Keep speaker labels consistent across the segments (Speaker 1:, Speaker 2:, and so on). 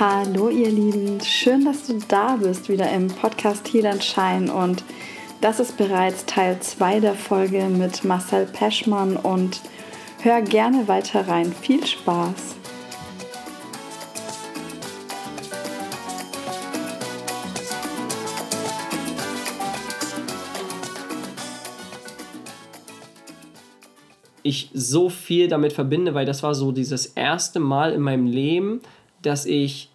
Speaker 1: Hallo ihr Lieben, schön, dass du da bist, wieder im Podcast Heal Shine und das ist bereits Teil 2 der Folge mit Marcel Peschmann und hör gerne weiter rein. Viel Spaß!
Speaker 2: ich so viel damit verbinde, weil das war so dieses erste Mal in meinem Leben, dass ich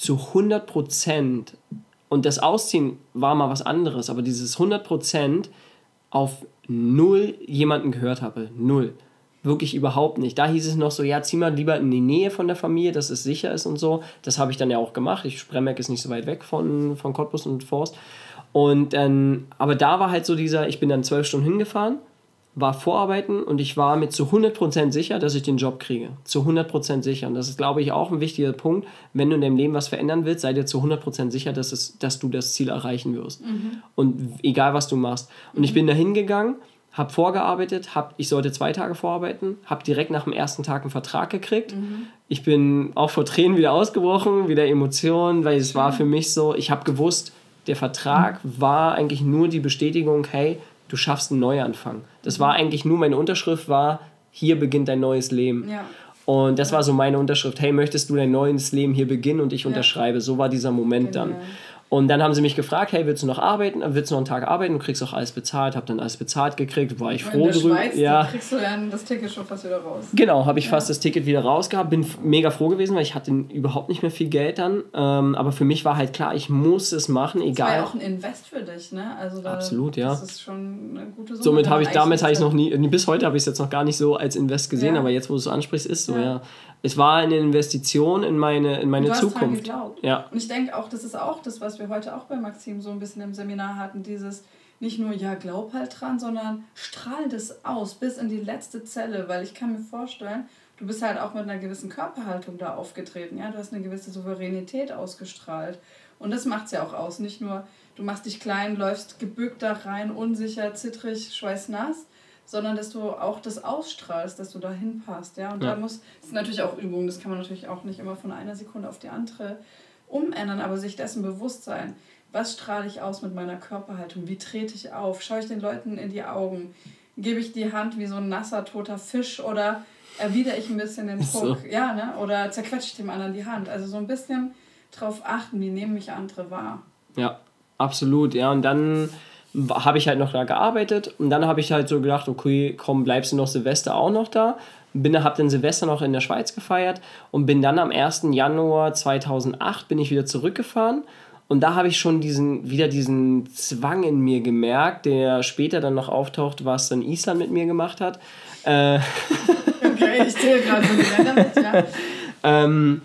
Speaker 2: zu 100 Prozent, und das Ausziehen war mal was anderes, aber dieses 100 Prozent auf null jemanden gehört habe. Null. Wirklich überhaupt nicht. Da hieß es noch so, ja, zieh mal lieber in die Nähe von der Familie, dass es sicher ist und so. Das habe ich dann ja auch gemacht. Ich Spremberg ist nicht so weit weg von, von Cottbus und Forst. Und dann, aber da war halt so dieser, ich bin dann zwölf Stunden hingefahren war vorarbeiten und ich war mir zu 100% sicher, dass ich den Job kriege. Zu 100% sicher. Und das ist, glaube ich, auch ein wichtiger Punkt. Wenn du in deinem Leben was verändern willst, sei dir zu 100% sicher, dass, es, dass du das Ziel erreichen wirst. Mhm. Und egal, was du machst. Und ich bin da hingegangen, habe vorgearbeitet, hab, ich sollte zwei Tage vorarbeiten, habe direkt nach dem ersten Tag einen Vertrag gekriegt. Mhm. Ich bin auch vor Tränen wieder ausgebrochen, wieder Emotionen, weil es war für mich so, ich habe gewusst, der Vertrag mhm. war eigentlich nur die Bestätigung, hey, du schaffst einen Neuanfang. Das war eigentlich nur meine Unterschrift, war, hier beginnt dein neues Leben. Ja. Und das war so meine Unterschrift, hey, möchtest du dein neues Leben hier beginnen und ich unterschreibe. So war dieser Moment Genial. dann. Und dann haben sie mich gefragt, hey, willst du noch arbeiten? Willst du noch einen Tag arbeiten? Du kriegst auch alles bezahlt. Habe dann alles bezahlt gekriegt, war ich froh
Speaker 3: in der drüber. Schweiz, ja. kriegst du dann das Ticket schon fast wieder raus.
Speaker 2: Genau, habe ich ja. fast das Ticket wieder rausgehabt. Bin mega froh gewesen, weil ich hatte überhaupt nicht mehr viel Geld dann. Ähm, aber für mich war halt klar, ich muss es machen, egal. Das war
Speaker 3: ja auch ein Invest für dich, ne? Also da,
Speaker 2: Absolut, ja.
Speaker 3: Das ist schon eine gute Summe.
Speaker 2: Somit habe ich, damit habe ich noch nie, bis heute habe ich es jetzt noch gar nicht so als Invest gesehen, ja. aber jetzt, wo du es ansprichst, ist so, ja es war eine Investition in meine, in meine du Zukunft.
Speaker 3: Hast dran Ja. Und ich denke auch, das ist auch das, was wir heute auch bei Maxim so ein bisschen im Seminar hatten, dieses nicht nur, ja, glaub halt dran, sondern strahl das aus bis in die letzte Zelle, weil ich kann mir vorstellen, du bist halt auch mit einer gewissen Körperhaltung da aufgetreten, ja, du hast eine gewisse Souveränität ausgestrahlt. Und das macht es ja auch aus, nicht nur, du machst dich klein, läufst gebückt da rein, unsicher, zittrig, schweißnass, sondern dass du auch das ausstrahlst, dass du da hinpasst. Ja? Und ja. da muss, das ist natürlich auch Übung, das kann man natürlich auch nicht immer von einer Sekunde auf die andere umändern, aber sich dessen bewusst sein. Was strahle ich aus mit meiner Körperhaltung? Wie trete ich auf? Schaue ich den Leuten in die Augen? Gebe ich die Hand wie so ein nasser, toter Fisch oder erwidere ich ein bisschen den Druck? So. Ja, ne? Oder zerquetsche ich dem anderen die Hand? Also so ein bisschen drauf achten, wie nehmen mich andere wahr.
Speaker 2: Ja, absolut. Ja, und dann habe ich halt noch da gearbeitet und dann habe ich halt so gedacht, okay, komm, bleibst du noch Silvester auch noch da. Bin, habe dann Silvester noch in der Schweiz gefeiert und bin dann am 1. Januar 2008 bin ich wieder zurückgefahren und da habe ich schon diesen, wieder diesen Zwang in mir gemerkt, der später dann noch auftaucht, was dann Island mit mir gemacht hat. Äh okay, ich zähle gerade so die Länder mit, ja. ähm,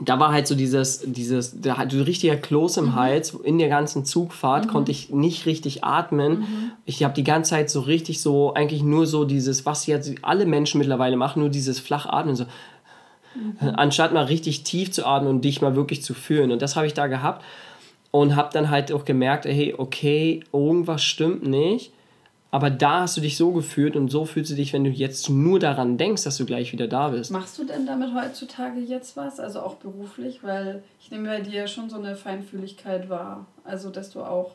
Speaker 2: da war halt so dieses, dieses, da hatte richtiger Kloß im mhm. Hals. In der ganzen Zugfahrt mhm. konnte ich nicht richtig atmen. Mhm. Ich habe die ganze Zeit so richtig so, eigentlich nur so dieses, was jetzt alle Menschen mittlerweile machen, nur dieses Flachatmen, so. Mhm. Anstatt mal richtig tief zu atmen und dich mal wirklich zu fühlen. Und das habe ich da gehabt und habe dann halt auch gemerkt, hey, okay, irgendwas stimmt nicht. Aber da hast du dich so gefühlt und so fühlst du dich, wenn du jetzt nur daran denkst, dass du gleich wieder da bist.
Speaker 3: Machst du denn damit heutzutage jetzt was? Also auch beruflich? Weil ich nehme bei dir schon so eine Feinfühligkeit wahr. Also, dass du auch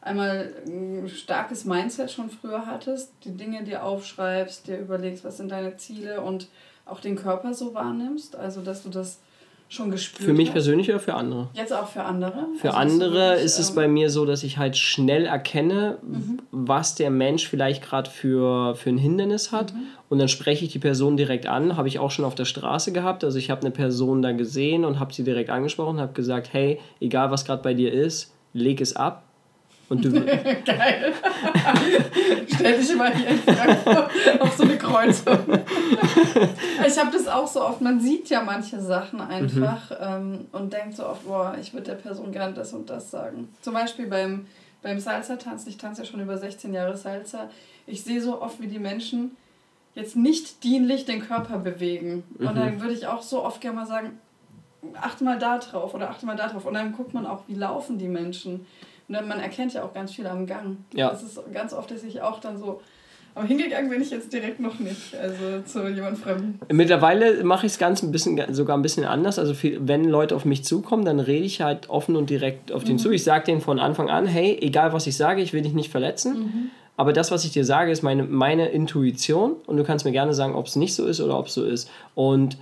Speaker 3: einmal ein starkes Mindset schon früher hattest, die Dinge dir aufschreibst, dir überlegst, was sind deine Ziele und auch den Körper so wahrnimmst. Also, dass du das schon gespürt
Speaker 2: Für mich hast? persönlich oder für andere?
Speaker 3: Jetzt auch für andere?
Speaker 2: Für also andere wirklich, ist es ähm, bei mir so, dass ich halt schnell erkenne, mhm. was der Mensch vielleicht gerade für, für ein Hindernis hat. Mhm. Und dann spreche ich die Person direkt an. Habe ich auch schon auf der Straße gehabt. Also ich habe eine Person da gesehen und habe sie direkt angesprochen, habe gesagt, hey, egal was gerade bei dir ist, leg es ab und du Geil.
Speaker 3: Stell dich mal hier in Frankfurt auf so eine Kreuzung. ich habe das auch so oft, man sieht ja manche Sachen einfach mhm. ähm, und denkt so oft, boah, ich würde der Person gerne das und das sagen. Zum Beispiel beim, beim Salsa-Tanzen, ich tanze ja schon über 16 Jahre Salsa, ich sehe so oft, wie die Menschen jetzt nicht dienlich den Körper bewegen. Mhm. Und dann würde ich auch so oft gerne mal sagen, achte mal da drauf oder achte mal da drauf. Und dann guckt man auch, wie laufen die Menschen. Und man erkennt ja auch ganz viel am Gang. Ja. Das ist ganz oft, dass ich auch dann so Aber hingegangen bin ich jetzt direkt noch nicht. Also zu jemand Fremden.
Speaker 2: Mittlerweile mache ich es ganz ein bisschen, sogar ein bisschen anders. Also viel, wenn Leute auf mich zukommen, dann rede ich halt offen und direkt auf den mhm. zu. Ich sage denen von Anfang an, hey, egal was ich sage, ich will dich nicht verletzen. Mhm. Aber das, was ich dir sage, ist meine, meine Intuition und du kannst mir gerne sagen, ob es nicht so ist oder ob es so ist. Und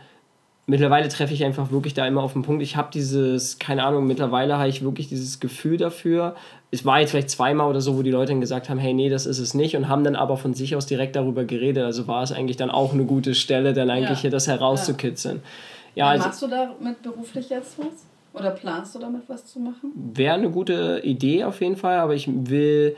Speaker 2: mittlerweile treffe ich einfach wirklich da immer auf den Punkt. Ich habe dieses, keine Ahnung, mittlerweile habe ich wirklich dieses Gefühl dafür. Es war jetzt vielleicht zweimal oder so, wo die Leute dann gesagt haben, hey, nee, das ist es nicht und haben dann aber von sich aus direkt darüber geredet. Also war es eigentlich dann auch eine gute Stelle, dann eigentlich ja. das herauszukitzeln.
Speaker 3: Ja, ja also, machst du damit beruflich jetzt was? Oder planst du damit was zu machen?
Speaker 2: Wäre eine gute Idee auf jeden Fall, aber ich will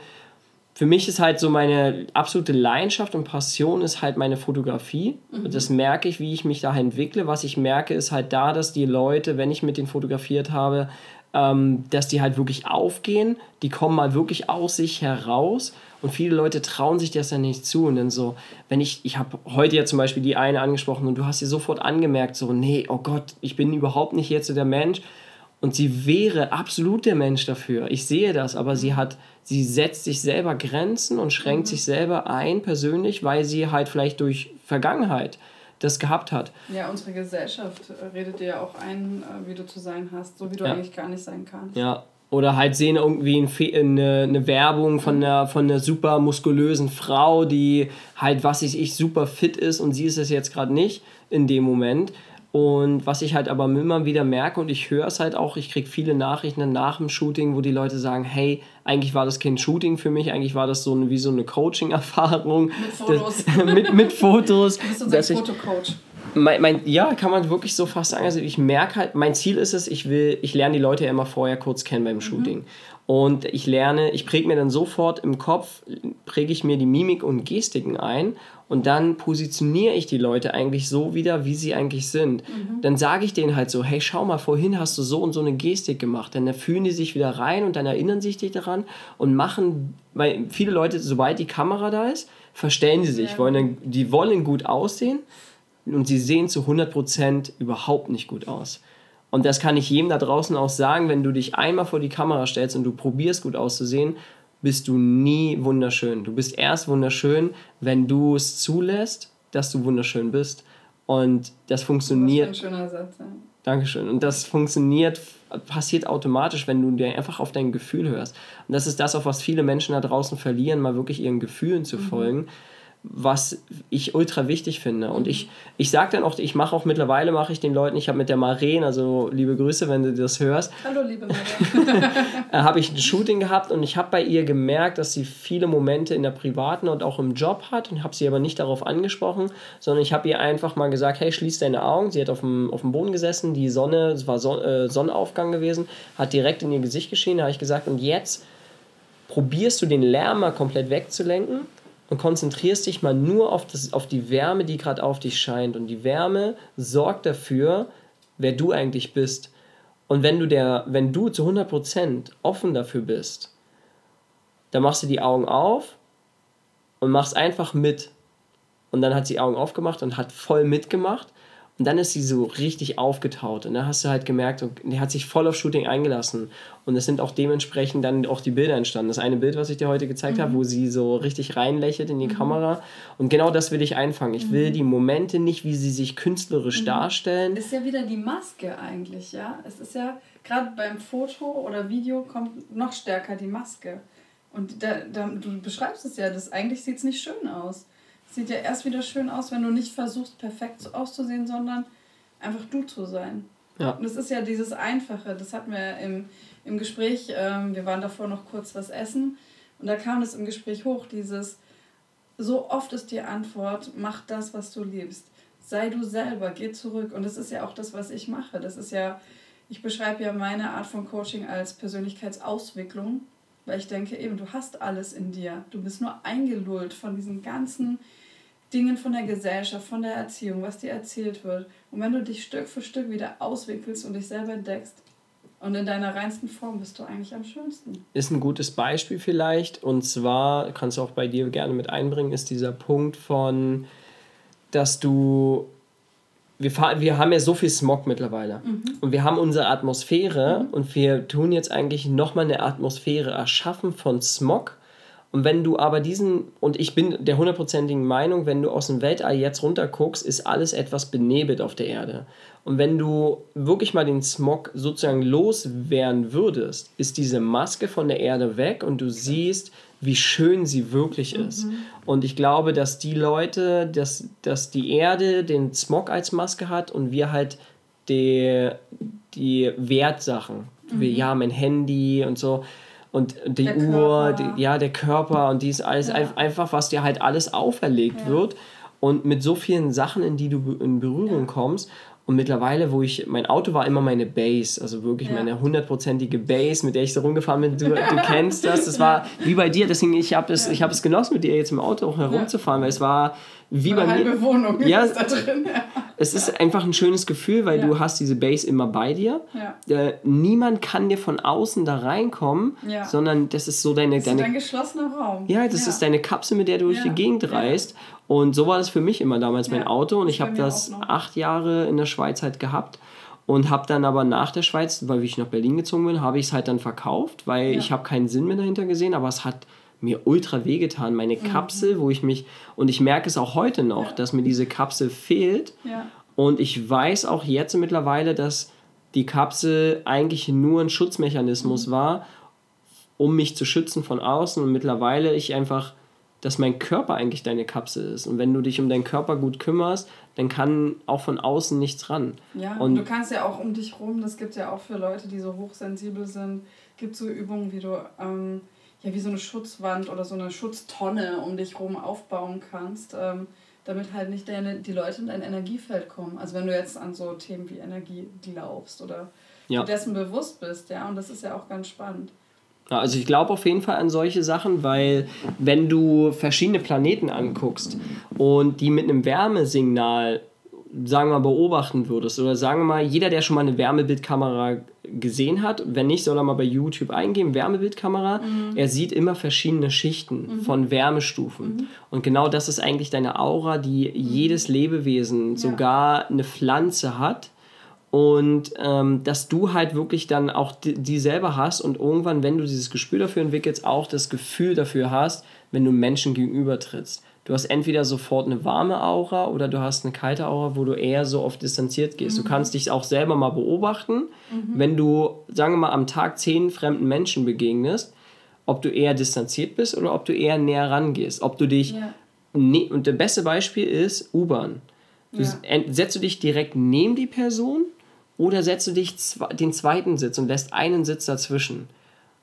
Speaker 2: für mich ist halt so meine absolute Leidenschaft und Passion ist halt meine Fotografie. Mhm. Das merke ich, wie ich mich da entwickle. Was ich merke, ist halt da, dass die Leute, wenn ich mit denen fotografiert habe, ähm, dass die halt wirklich aufgehen. Die kommen mal wirklich aus sich heraus. Und viele Leute trauen sich das ja nicht zu. Und dann so, wenn ich, ich habe heute ja zum Beispiel die eine angesprochen und du hast dir sofort angemerkt, so, nee, oh Gott, ich bin überhaupt nicht jetzt so der Mensch. Und sie wäre absolut der Mensch dafür. Ich sehe das, aber sie hat, sie setzt sich selber Grenzen und schränkt mhm. sich selber ein persönlich, weil sie halt vielleicht durch Vergangenheit das gehabt hat.
Speaker 3: Ja, unsere Gesellschaft redet dir ja auch ein, äh, wie du zu sein hast, so wie du ja. eigentlich gar nicht sein kannst.
Speaker 2: Ja. Oder halt sehen irgendwie eine, eine Werbung von einer, von einer super muskulösen Frau, die halt, was ich, ich super fit ist und sie ist es jetzt gerade nicht in dem Moment. Und was ich halt aber immer wieder merke und ich höre es halt auch, ich kriege viele Nachrichten nach dem Shooting, wo die Leute sagen, hey, eigentlich war das kein Shooting für mich, eigentlich war das so eine, wie so eine Coaching-Erfahrung. Mit Fotos. Das, mit, mit Fotos. Du bist unser Fotocoach. Mein, mein, ja, kann man wirklich so fast sagen. Also ich merke halt, mein Ziel ist es, ich will, ich lerne die Leute ja immer vorher kurz kennen beim mhm. Shooting. Mhm. Und ich lerne, ich präge mir dann sofort im Kopf, präge ich mir die Mimik und Gestiken ein und dann positioniere ich die Leute eigentlich so wieder, wie sie eigentlich sind. Mhm. Dann sage ich denen halt so, hey, schau mal, vorhin hast du so und so eine Gestik gemacht. Dann fühlen die sich wieder rein und dann erinnern sich dich daran und machen, weil viele Leute, sobald die Kamera da ist, verstellen sie sich, ja. wollen dann, die wollen gut aussehen und sie sehen zu 100% überhaupt nicht gut aus. Und das kann ich jedem da draußen auch sagen, wenn du dich einmal vor die Kamera stellst und du probierst gut auszusehen, bist du nie wunderschön. Du bist erst wunderschön, wenn du es zulässt, dass du wunderschön bist. Und das funktioniert. Das ist ein schöner Satz. Ja. Dankeschön. Und das funktioniert, passiert automatisch, wenn du dir einfach auf dein Gefühl hörst. Und das ist das, auf was viele Menschen da draußen verlieren, mal wirklich ihren Gefühlen zu mhm. Was ich ultra wichtig finde. Und ich, ich sage dann auch, ich mache auch mittlerweile, mache ich den Leuten, ich habe mit der Maren, also liebe Grüße, wenn du das hörst. Hallo, liebe Maren. Äh, habe ich ein Shooting gehabt und ich habe bei ihr gemerkt, dass sie viele Momente in der privaten und auch im Job hat und habe sie aber nicht darauf angesprochen, sondern ich habe ihr einfach mal gesagt, hey, schließ deine Augen. Sie hat auf dem, auf dem Boden gesessen, die Sonne, es war Son äh, Sonnenaufgang gewesen, hat direkt in ihr Gesicht geschienen, da habe ich gesagt, und jetzt probierst du den Lärm mal komplett wegzulenken und konzentrierst dich mal nur auf, das, auf die Wärme, die gerade auf dich scheint. Und die Wärme sorgt dafür, wer du eigentlich bist. Und wenn du, der, wenn du zu 100% offen dafür bist, dann machst du die Augen auf und machst einfach mit. Und dann hat sie die Augen aufgemacht und hat voll mitgemacht. Und dann ist sie so richtig aufgetaut. Und dann hast du halt gemerkt, die hat sich voll auf Shooting eingelassen. Und es sind auch dementsprechend dann auch die Bilder entstanden. Das eine Bild, was ich dir heute gezeigt mhm. habe, wo sie so richtig reinlächelt in die mhm. Kamera. Und genau das will ich einfangen. Ich mhm. will die Momente nicht, wie sie sich künstlerisch mhm. darstellen.
Speaker 3: Ist ja wieder die Maske eigentlich, ja. Es ist ja, gerade beim Foto oder Video kommt noch stärker die Maske. Und da, da, du beschreibst es ja, das, eigentlich sieht es nicht schön aus sieht ja erst wieder schön aus, wenn du nicht versuchst, perfekt auszusehen, sondern einfach du zu sein. Ja. Und das ist ja dieses Einfache, das hatten wir im, im Gespräch, ähm, wir waren davor noch kurz was essen und da kam das im Gespräch hoch, dieses, so oft ist die Antwort, mach das, was du liebst. Sei du selber, geh zurück. Und das ist ja auch das, was ich mache. Das ist ja, ich beschreibe ja meine Art von Coaching als Persönlichkeitsauswicklung, weil ich denke eben, du hast alles in dir. Du bist nur eingelullt von diesen ganzen Dingen von der Gesellschaft, von der Erziehung, was dir erzählt wird. Und wenn du dich Stück für Stück wieder auswickelst und dich selber entdeckst und in deiner reinsten Form bist du eigentlich am schönsten.
Speaker 2: Ist ein gutes Beispiel vielleicht. Und zwar, kannst du auch bei dir gerne mit einbringen, ist dieser Punkt von, dass du wir, wir haben ja so viel Smog mittlerweile. Mhm. Und wir haben unsere Atmosphäre mhm. und wir tun jetzt eigentlich nochmal eine Atmosphäre erschaffen von Smog Und wenn du aber diesen, und ich bin der hundertprozentigen Meinung, wenn du aus dem Weltall jetzt runter guckst, ist alles etwas benebelt auf der Erde. Und wenn du wirklich mal den Smog sozusagen loswerden würdest, ist diese Maske von der Erde weg und du siehst, wie schön sie wirklich ist. Mhm. Und ich glaube, dass die Leute, dass, dass die Erde den Smog als Maske hat und wir halt die, die Wertsachen. Mhm. Wie, ja, mein Handy und so und die der Uhr, die, ja, der Körper und dies alles ja. einfach, was dir halt alles auferlegt ja. wird und mit so vielen Sachen, in die du in Berührung ja. kommst. Und mittlerweile, wo ich, mein Auto war immer meine Base, also wirklich meine hundertprozentige Base, mit der ich so rumgefahren bin. Du, du kennst das, das war wie bei dir, deswegen ich habe es, ich es genossen, mit dir jetzt im Auto auch herumzufahren, weil es war wie bei mir. Wohnung ja, ist da drin. Ja. Es ist einfach ein schönes Gefühl, weil ja. du hast diese Base immer bei dir. Ja. Äh, niemand kann dir von außen da reinkommen, ja. sondern das ist so deine... Das deine, ist
Speaker 3: ein geschlossener Raum.
Speaker 2: Ja, das ist deine Kapsel, mit der du durch die Gegend reist. Und so war das für mich immer damals mein Auto. Und ich habe das acht Jahre in der Schweiz halt gehabt und habe dann aber nach der Schweiz, weil ich nach Berlin gezogen bin, habe ich es halt dann verkauft, weil ja. ich habe keinen Sinn mehr dahinter gesehen, aber es hat mir ultra wehgetan. Meine mhm. Kapsel, wo ich mich, und ich merke es auch heute noch, ja. dass mir diese Kapsel fehlt. Ja. Und ich weiß auch jetzt mittlerweile, dass die Kapsel eigentlich nur ein Schutzmechanismus mhm. war, um mich zu schützen von außen. Und mittlerweile ich einfach, dass mein Körper eigentlich deine Kapsel ist. Und wenn du dich um deinen Körper gut kümmerst, dann kann auch von außen nichts ran.
Speaker 3: Ja, und, du kannst ja auch um dich rum, das gibt ja auch für Leute, die so hochsensibel sind, gibt so Übungen, wie du ähm, ja wie so eine Schutzwand oder so eine Schutztonne um dich rum aufbauen kannst, ähm, damit halt nicht deine, die Leute in dein Energiefeld kommen. Also wenn du jetzt an so Themen wie Energie glaubst oder ja. dessen bewusst bist, ja, und das ist ja auch ganz spannend.
Speaker 2: Also ich glaube auf jeden Fall an solche Sachen, weil wenn du verschiedene Planeten anguckst und die mit einem Wärmesignal sagen wir mal, beobachten würdest, oder sagen wir mal, jeder, der schon mal eine Wärmebildkamera gesehen hat, wenn nicht, soll er mal bei YouTube eingeben, Wärmebildkamera, mhm. er sieht immer verschiedene Schichten mhm. von Wärmestufen. Mhm. Und genau das ist eigentlich deine Aura, die jedes Lebewesen, ja. sogar eine Pflanze hat. Und ähm, dass du halt wirklich dann auch die, die selber hast und irgendwann, wenn du dieses Gespür dafür entwickelst, auch das Gefühl dafür hast, wenn du Menschen gegenüber trittst du hast entweder sofort eine warme Aura oder du hast eine kalte Aura, wo du eher so oft distanziert gehst. Mhm. Du kannst dich auch selber mal beobachten, mhm. wenn du, sagen wir mal, am Tag zehn fremden Menschen begegnest, ob du eher distanziert bist oder ob du eher näher rangehst. Ob du dich. Ja. Ne und das beste Beispiel ist U-Bahn. Ja. Setzt du dich direkt neben die Person oder setzt du dich den zweiten Sitz und lässt einen Sitz dazwischen?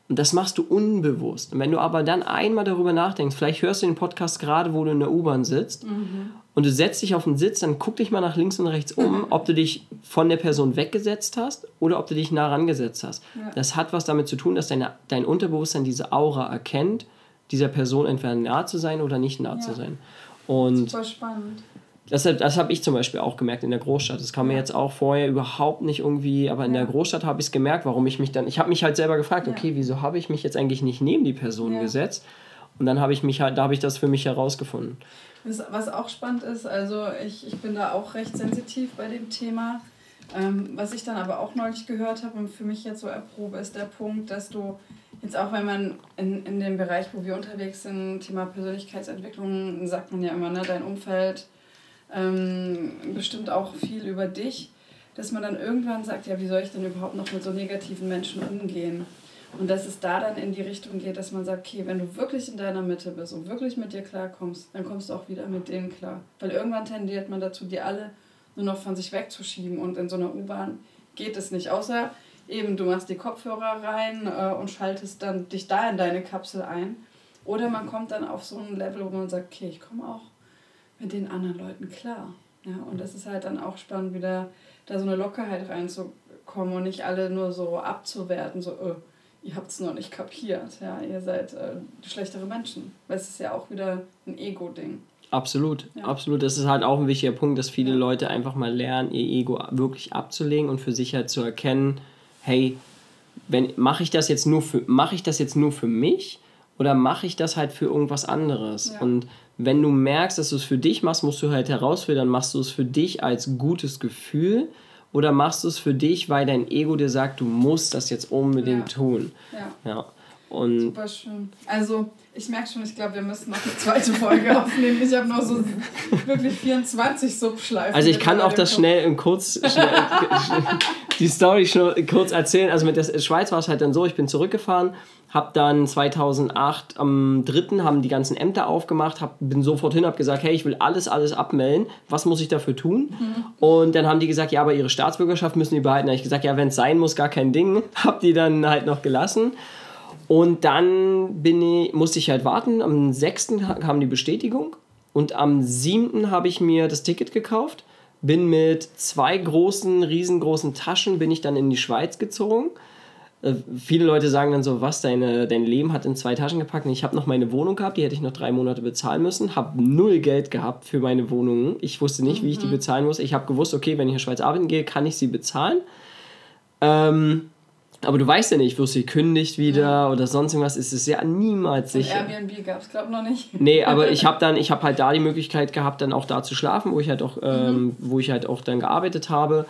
Speaker 2: Und das machst du unbewusst. Und wenn du aber dann einmal darüber nachdenkst, vielleicht hörst du den Podcast gerade, wo du in der U-Bahn sitzt mhm. und du setzt dich auf den Sitz, dann guck dich mal nach links und rechts um, ob du dich von der Person weggesetzt hast oder ob du dich nah rangesetzt hast. Ja. Das hat was damit zu tun, dass deine, dein Unterbewusstsein diese Aura erkennt, dieser Person entweder nah zu sein oder nicht nah ja. zu sein. Und Super spannend. Das, das habe ich zum Beispiel auch gemerkt in der Großstadt. Das kam mir jetzt auch vorher überhaupt nicht irgendwie, aber in der Großstadt habe ich es gemerkt, warum ich mich dann, ich habe mich halt selber gefragt, okay, wieso habe ich mich jetzt eigentlich nicht neben die Person gesetzt? Und dann habe ich mich halt, da habe ich das für mich herausgefunden.
Speaker 3: Was auch spannend ist, also ich, ich bin da auch recht sensitiv bei dem Thema. Ähm, was ich dann aber auch neulich gehört habe und für mich jetzt so erprobe, ist der Punkt, dass du jetzt auch, wenn man in, in dem Bereich, wo wir unterwegs sind, Thema Persönlichkeitsentwicklung, sagt man ja immer, ne, dein Umfeld ähm, bestimmt auch viel über dich, dass man dann irgendwann sagt, ja, wie soll ich denn überhaupt noch mit so negativen Menschen umgehen? Und dass es da dann in die Richtung geht, dass man sagt, okay, wenn du wirklich in deiner Mitte bist und wirklich mit dir klarkommst, dann kommst du auch wieder mit denen klar. Weil irgendwann tendiert man dazu, die alle nur noch von sich wegzuschieben. Und in so einer U-Bahn geht es nicht. Außer eben, du machst die Kopfhörer rein äh, und schaltest dann dich da in deine Kapsel ein. Oder man kommt dann auf so ein Level, wo man sagt, okay, ich komme auch mit den anderen Leuten klar. Ja, und das ist halt dann auch spannend, wieder da so eine Lockerheit reinzukommen und nicht alle nur so abzuwerten, so, äh, ihr habt es noch nicht kapiert, ja, ihr seid äh, schlechtere Menschen. Weil es ist ja auch wieder ein Ego-Ding.
Speaker 2: Absolut, ja. absolut. Das ist halt auch ein wichtiger Punkt, dass viele ja. Leute einfach mal lernen, ihr Ego wirklich abzulegen und für sich halt zu erkennen, hey, wenn mache ich das jetzt nur für mache ich das jetzt nur für mich oder mache ich das halt für irgendwas anderes? Ja. Und wenn du merkst, dass du es für dich machst, musst du halt herausfinden, machst du es für dich als gutes Gefühl oder machst du es für dich, weil dein Ego dir sagt, du musst das jetzt unbedingt ja. tun. Ja. ja. Und
Speaker 3: Super schön. Also, ich merke schon, ich glaube, wir müssen noch eine zweite Folge aufnehmen. Ich habe noch so wirklich 24 Subschleifen.
Speaker 2: Also ich kann auch das
Speaker 3: Kopf.
Speaker 2: schnell im Kurz schnell, die Story schon kurz erzählen. Also mit der Schweiz war es halt dann so, ich bin zurückgefahren, habe dann 2008 am 3. haben die ganzen Ämter aufgemacht, hab, bin sofort hin, habe gesagt, hey, ich will alles, alles abmelden. Was muss ich dafür tun? Und dann haben die gesagt, ja, aber ihre Staatsbürgerschaft müssen die behalten. Da habe ich gesagt, ja, wenn es sein muss, gar kein Ding. Hab die dann halt noch gelassen. Und dann bin ich, musste ich halt warten. Am 6. kam die Bestätigung. Und am 7. habe ich mir das Ticket gekauft. Bin mit zwei großen, riesengroßen Taschen bin ich dann in die Schweiz gezogen. Äh, viele Leute sagen dann so, was, deine, dein Leben hat in zwei Taschen gepackt. Und ich habe noch meine Wohnung gehabt, die hätte ich noch drei Monate bezahlen müssen. Habe null Geld gehabt für meine Wohnungen. Ich wusste nicht, wie ich die bezahlen muss. Ich habe gewusst, okay, wenn ich in der Schweiz arbeiten gehe, kann ich sie bezahlen. Ähm, aber du weißt ja nicht, wirst du gekündigt wieder oder sonst irgendwas, ist es ja niemals
Speaker 3: Und
Speaker 2: sicher.
Speaker 3: Airbnb gab es, glaube ich, noch nicht.
Speaker 2: Nee, aber ich habe dann, ich habe halt da die Möglichkeit gehabt, dann auch da zu schlafen, wo ich halt auch, ähm, wo ich halt auch dann gearbeitet habe.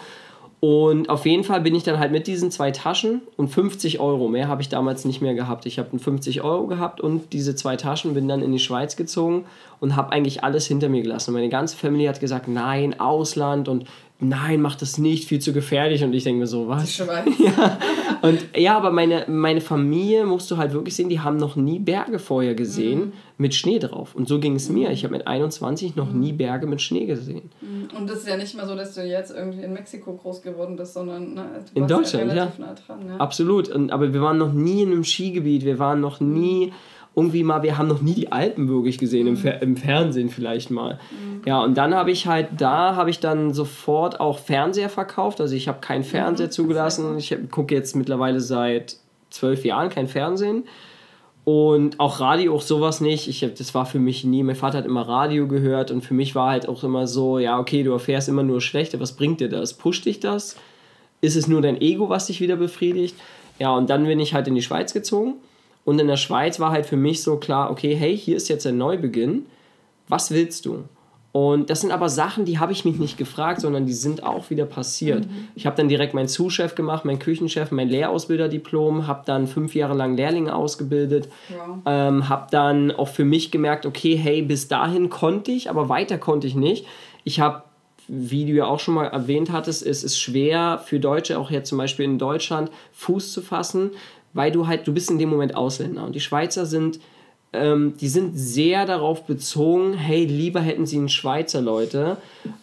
Speaker 2: Und auf jeden Fall bin ich dann halt mit diesen zwei Taschen und 50 Euro, mehr habe ich damals nicht mehr gehabt. Ich habe 50 Euro gehabt und diese zwei Taschen bin dann in die Schweiz gezogen und habe eigentlich alles hinter mir gelassen. Und meine ganze Familie hat gesagt, nein, Ausland und nein, mach das nicht, viel zu gefährlich. Und ich denke mir so, was?
Speaker 3: Schweiz.
Speaker 2: Ja, und ja, aber meine, meine Familie musst du halt wirklich sehen, die haben noch nie Berge vorher gesehen mit Schnee drauf. Und so ging es mir. Ich habe mit 21 noch nie Berge mit Schnee gesehen.
Speaker 3: Und das ist ja nicht mal so, dass du jetzt irgendwie in Mexiko groß geworden bist, sondern ne, du
Speaker 2: In
Speaker 3: warst
Speaker 2: Deutschland,
Speaker 3: ja. relativ
Speaker 2: ja.
Speaker 3: nah dran. Ja.
Speaker 2: Absolut. Und, aber wir waren noch nie in einem Skigebiet. Wir waren noch nie irgendwie mal, wir haben noch nie die Alpen wirklich gesehen, im, Fer im Fernsehen vielleicht mal. Ja, und dann habe ich halt, da habe ich dann sofort auch Fernseher verkauft. Also ich habe keinen Fernseher zugelassen. Ich gucke jetzt mittlerweile seit zwölf Jahren kein Fernsehen. Und auch Radio, auch sowas nicht. Ich hab, das war für mich nie. Mein Vater hat immer Radio gehört und für mich war halt auch immer so, ja, okay, du erfährst immer nur Schlechte. Was bringt dir das? Pusht dich das? Ist es nur dein Ego, was dich wieder befriedigt? Ja, und dann bin ich halt in die Schweiz gezogen. Und in der Schweiz war halt für mich so klar, okay, hey, hier ist jetzt ein Neubeginn. Was willst du? Und das sind aber Sachen, die habe ich mich nicht gefragt, sondern die sind auch wieder passiert. Ich habe dann direkt meinen Zuschef gemacht, meinen Küchenchef, mein Lehrausbilderdiplom, habe dann fünf Jahre lang Lehrlinge ausgebildet,
Speaker 3: Wow.
Speaker 2: ähm, habe dann auch für mich gemerkt, okay, hey, bis dahin konnte ich, aber weiter konnte ich nicht. Ich habe, wie du ja auch schon mal erwähnt hattest, es ist schwer für Deutsche, auch jetzt zum Beispiel in Deutschland, Fuß zu fassen, weil du halt, du bist in dem Moment Ausländer und die Schweizer sind ähm, die sind sehr darauf bezogen, hey, lieber hätten sie einen Schweizer Leute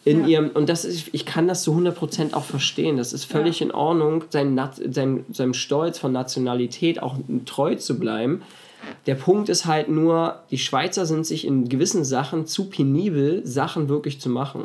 Speaker 2: in
Speaker 3: Ja.
Speaker 2: ihrem, und das ist, ich kann das zu 100% auch verstehen, das ist völlig
Speaker 3: Ja.
Speaker 2: in Ordnung, sein, Nat- sein, seinem Stolz von Nationalität auch treu zu bleiben. Der Punkt ist halt nur, die Schweizer sind sich in gewissen Sachen zu penibel, Sachen wirklich zu machen.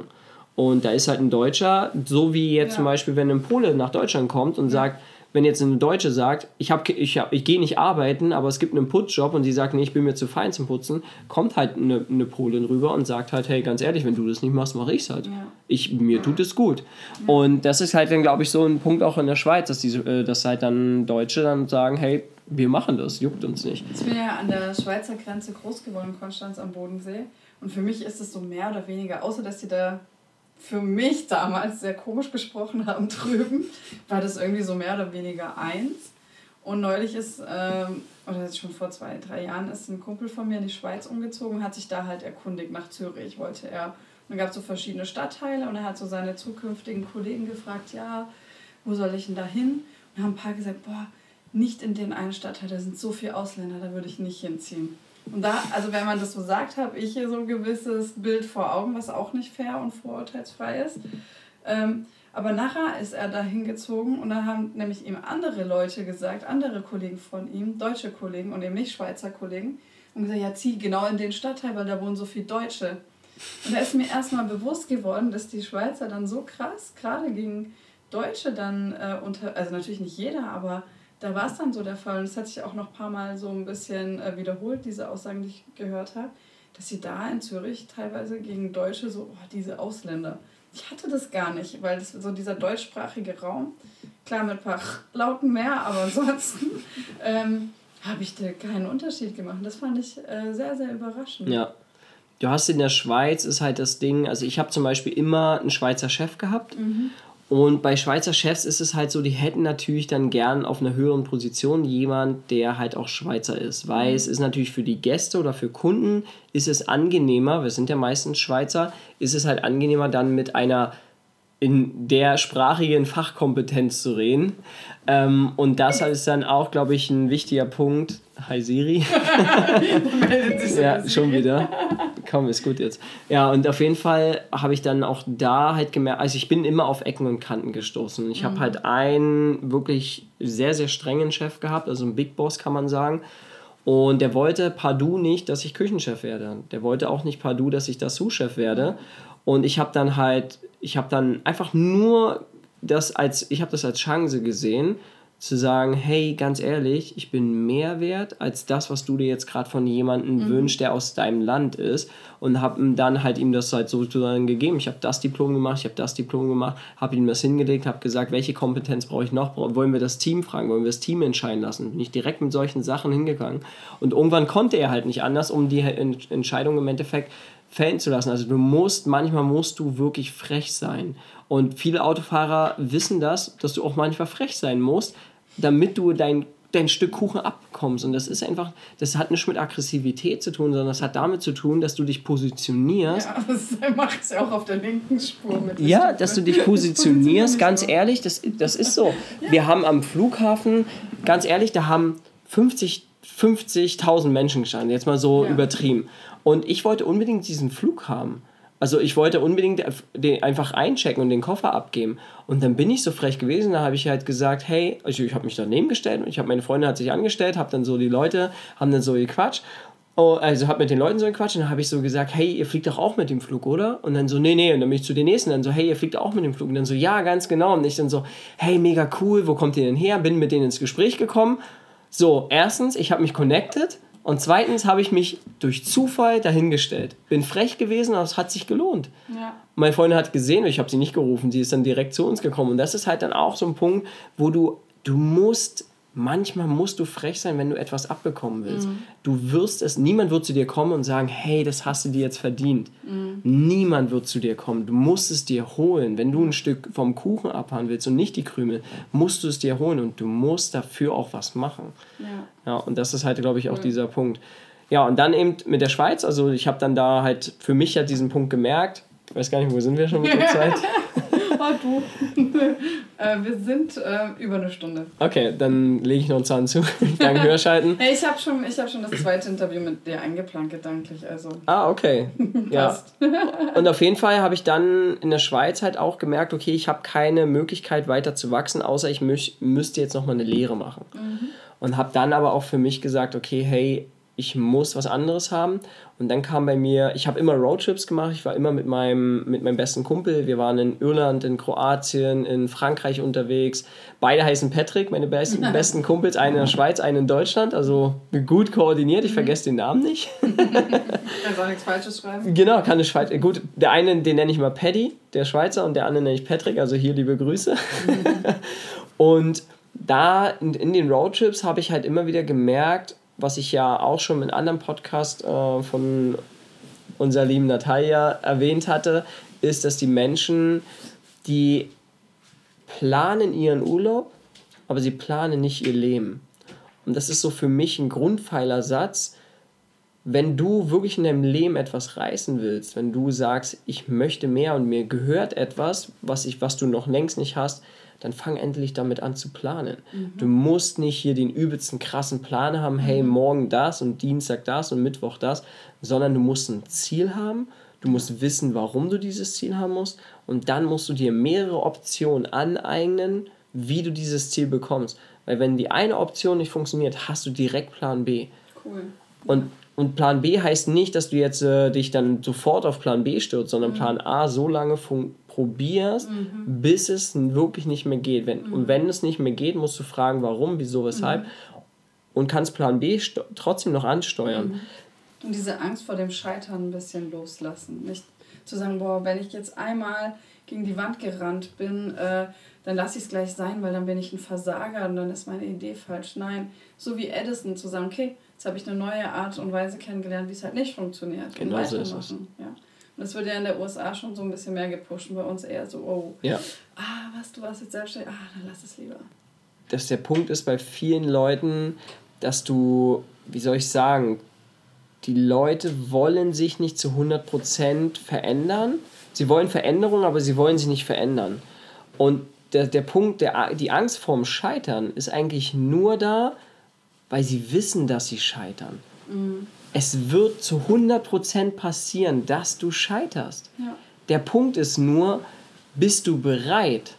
Speaker 2: Und da ist halt ein Deutscher, so wie jetzt
Speaker 3: Ja.
Speaker 2: zum Beispiel, wenn ein Pole nach Deutschland kommt und sagt, wenn jetzt eine Deutsche sagt, ich, hab, ich, hab, ich gehe nicht arbeiten, aber es gibt einen Putzjob und die sagt, nee, ich bin mir zu fein zum Putzen, kommt halt eine, eine Polin rüber und sagt halt, hey, ganz ehrlich, wenn du das nicht machst, mache ich es halt.
Speaker 3: Ja.
Speaker 2: Ich, mir tut es gut. Und das ist halt dann, glaube ich, so ein Punkt auch in der Schweiz, dass, diese, äh, dass halt dann Deutsche dann sagen, hey, wir machen das, juckt uns nicht.
Speaker 3: Ich bin ja an der Schweizer Grenze groß geworden, Konstanz am Bodensee. Und für mich ist es so mehr oder weniger, außer dass die da für mich damals sehr komisch gesprochen haben drüben, war das irgendwie so mehr oder weniger eins. Und neulich ist, ähm, oder jetzt schon vor zwei, drei Jahren, ist ein Kumpel von mir in die Schweiz umgezogen, hat sich da halt erkundigt nach Zürich, wollte er. Und dann gab es so verschiedene Stadtteile und er hat so seine zukünftigen Kollegen gefragt, ja, wo soll ich denn da hin? Und haben ein paar gesagt, boah, nicht in den einen Stadtteil, da sind so viele Ausländer, da würde ich nicht hinziehen. Und da, also wenn man das so sagt, habe ich hier so ein gewisses Bild vor Augen, was auch nicht fair und vorurteilsfrei ist. Ähm, aber nachher ist er da hingezogen und dann haben nämlich ihm andere Leute gesagt, andere Kollegen von ihm, deutsche Kollegen und eben nicht Schweizer Kollegen, und gesagt, ja, zieh genau in den Stadtteil, weil da wohnen so viele Deutsche. Und da ist mir erstmal bewusst geworden, dass die Schweizer dann so krass, gerade gegen Deutsche dann äh, unter, also natürlich nicht jeder, aber da war es dann so der Fall. Und das hat sich auch noch ein paar Mal so ein bisschen äh, wiederholt, diese Aussagen, die ich gehört habe, dass sie da in Zürich teilweise gegen Deutsche so, oh, diese Ausländer. Ich hatte das gar nicht, weil das so dieser deutschsprachige Raum, klar mit ein paar Lauten mehr, aber ansonsten ähm, habe ich da keinen Unterschied gemacht. Das fand ich äh, sehr, sehr überraschend.
Speaker 2: Ja. Du hast in der Schweiz ist halt das Ding, also ich habe zum Beispiel immer einen Schweizer Chef gehabt Und bei Schweizer Chefs ist es halt so, die hätten natürlich dann gern auf einer höheren Position jemand, der halt auch Schweizer ist. Weil es ist natürlich für die Gäste oder für Kunden ist es angenehmer, wir sind ja meistens Schweizer, ist es halt angenehmer dann mit einer in der sprachigen Fachkompetenz zu reden. Ähm, und das ist dann auch, glaube ich, ein wichtiger Punkt. Hi Siri. ja, schon wieder. Komm, ist gut jetzt. Ja, und auf jeden Fall habe ich dann auch da halt gemerkt, also ich bin immer auf Ecken und Kanten gestoßen. Ich habe mhm. halt einen wirklich sehr, sehr strengen Chef gehabt, also einen Big Boss kann man sagen. Und der wollte partout nicht, dass ich Küchenchef werde. Der wollte auch nicht partout, dass ich das Sous-Chef werde. Und ich habe dann halt, ich habe dann einfach nur das als, ich habe das als Chance gesehen, zu sagen, hey, ganz ehrlich, ich bin mehr wert als das, was du dir jetzt gerade von jemandem mhm. wünschst, der aus deinem Land ist. Und habe dann halt ihm das halt sozusagen gegeben. Ich habe das Diplom gemacht, ich habe das Diplom gemacht, habe ihm das hingelegt, habe gesagt, welche Kompetenz brauche ich noch? Wollen wir das Team fragen? Wollen wir das Team entscheiden lassen? Bin ich direkt mit solchen Sachen hingegangen. Und irgendwann konnte er halt nicht anders, um die Entscheidung im Endeffekt fällen zu lassen. Also du musst, manchmal musst du wirklich frech sein. Und viele Autofahrer wissen das, dass du auch manchmal frech sein musst, damit du dein, dein Stück Kuchen abkommst. Und das ist einfach, das hat nicht mit Aggressivität zu tun, sondern das hat damit zu tun, dass du dich positionierst.
Speaker 3: Ja, das macht es ja auch auf der linken Spur mit.
Speaker 2: Ja, dass du dich positionierst, ganz ehrlich, das, das ist so. Ja. Wir haben am Flughafen, ganz ehrlich, da haben 50 50.000 Menschen gestanden, jetzt mal so ja. übertrieben. Und ich wollte unbedingt diesen Flug haben. Also ich wollte unbedingt den einfach einchecken und den Koffer abgeben. Und dann bin ich so frech gewesen, da habe ich halt gesagt, hey, also ich habe mich daneben gestellt und ich habe meine Freundin hat sich angestellt, habe dann so die Leute, haben dann so gequatscht. Oh, also habe mit den Leuten so gequatscht und dann habe ich so gesagt, hey, ihr fliegt doch auch mit dem Flug, oder? Und dann so, nee, nee. Und dann bin ich zu den nächsten, dann so, hey, ihr fliegt auch mit dem Flug. Und dann so, ja, ganz genau. Und ich dann so, hey, mega cool, wo kommt ihr denn her? Bin mit denen ins Gespräch gekommen. So, erstens, ich habe mich connected und zweitens habe ich mich durch Zufall dahingestellt. Bin frech gewesen, aber es hat sich gelohnt. Ja. Meine Freundin hat gesehen, ich habe sie nicht gerufen, sie ist dann direkt zu uns gekommen. Und das ist halt dann auch so ein Punkt, wo du, du musst manchmal musst du frech sein, wenn du etwas abbekommen willst. Mhm. Du wirst es, niemand wird zu dir kommen und sagen, hey, das hast du dir jetzt verdient. Mhm. Niemand wird zu dir kommen. Du musst es dir holen. Wenn du ein Stück vom Kuchen abhauen willst und nicht die Krümel, musst du es dir holen und du musst dafür auch was machen. Ja, ja und das ist halt, glaube ich, auch mhm. dieser Punkt. Ja, und dann eben mit der Schweiz, also ich habe dann da halt für mich halt diesen Punkt gemerkt, ich weiß gar nicht, wo sind wir schon mit der Zeit?
Speaker 3: Oh, du. äh, wir sind äh, über eine Stunde.
Speaker 2: Okay, dann lege ich noch einen Zahn zu. Danke Hörschalten.
Speaker 3: hey, ich habe schon, hab schon das zweite Interview mit dir eingeplant, gedanklich. Also.
Speaker 2: Ah, okay. ja. Und auf jeden Fall habe ich dann in der Schweiz halt auch gemerkt, okay, ich habe keine Möglichkeit weiter zu wachsen, außer ich müsste jetzt nochmal eine Lehre machen. Mhm. Und habe dann aber auch für mich gesagt, okay, hey, ich muss was anderes haben. Und dann kam bei mir, ich habe immer Roadtrips gemacht, ich war immer mit meinem, mit meinem besten Kumpel. Wir waren in Irland, in Kroatien, in Frankreich unterwegs. Beide heißen Patrick, meine besten, besten Kumpels, einen in der Schweiz, einen in Deutschland. Also gut koordiniert, ich vergesse den Namen nicht.
Speaker 3: Kannst auch nichts Falsches schreiben.
Speaker 2: Genau, kann ich Schweiz. Gut, der eine, den nenne ich mal Paddy, der Schweizer, und der andere nenne ich Patrick, also hier liebe Grüße. und da in, in den Roadtrips habe ich halt immer wieder gemerkt, was ich ja auch schon in anderen Podcast äh, von unserer lieben Natalia erwähnt hatte, ist, dass die Menschen, die planen ihren Urlaub, aber sie planen nicht ihr Leben. Und das ist so für mich ein Grundpfeilersatz, wenn du wirklich in deinem Leben etwas reißen willst, wenn du sagst, ich möchte mehr und mir gehört etwas, was, ich, was du noch längst nicht hast, dann fang endlich damit an zu planen. Mhm. Du musst nicht hier den übelsten krassen Plan haben, hey, mhm. morgen das und Dienstag das und Mittwoch das, sondern du musst ein Ziel haben, du musst wissen, warum du dieses Ziel haben musst und dann musst du dir mehrere Optionen aneignen, wie du dieses Ziel bekommst. Weil wenn die eine Option nicht funktioniert, hast du direkt Plan B. Cool. Und, und Plan B heißt nicht, dass du jetzt äh, dich dann sofort auf Plan B stürzt, sondern mhm. Plan A so lange funktioniert probierst, mhm. bis es wirklich nicht mehr geht. Wenn, mhm. Und wenn es nicht mehr geht, musst du fragen, warum, wieso, weshalb mhm. und kannst Plan B trotzdem noch ansteuern. Mhm.
Speaker 3: Und diese Angst vor dem Scheitern ein bisschen loslassen. Nicht zu sagen, boah, wenn ich jetzt einmal gegen die Wand gerannt bin, äh, dann lasse ich es gleich sein, weil dann bin ich ein Versager und dann ist meine Idee falsch. Nein, so wie Edison zu sagen, okay, jetzt habe ich eine neue Art und Weise kennengelernt, wie es halt nicht funktioniert. Genau so ist es. Ja. Das wird ja in der USA schon so ein bisschen mehr gepusht und bei uns eher so, oh,
Speaker 2: Ja.
Speaker 3: ah, was, du warst jetzt selbstständig, ah, dann lass es lieber.
Speaker 2: dass der Punkt ist bei vielen Leuten, dass du, wie soll ich sagen, die Leute wollen sich nicht zu 100% verändern. Sie wollen Veränderung, aber sie wollen sich nicht verändern. Und der, der Punkt, der, die Angst vorm Scheitern ist eigentlich nur da, weil sie wissen, dass sie scheitern. Es wird zu 100% passieren, dass du scheiterst.
Speaker 3: Ja.
Speaker 2: Der Punkt ist nur, bist du bereit,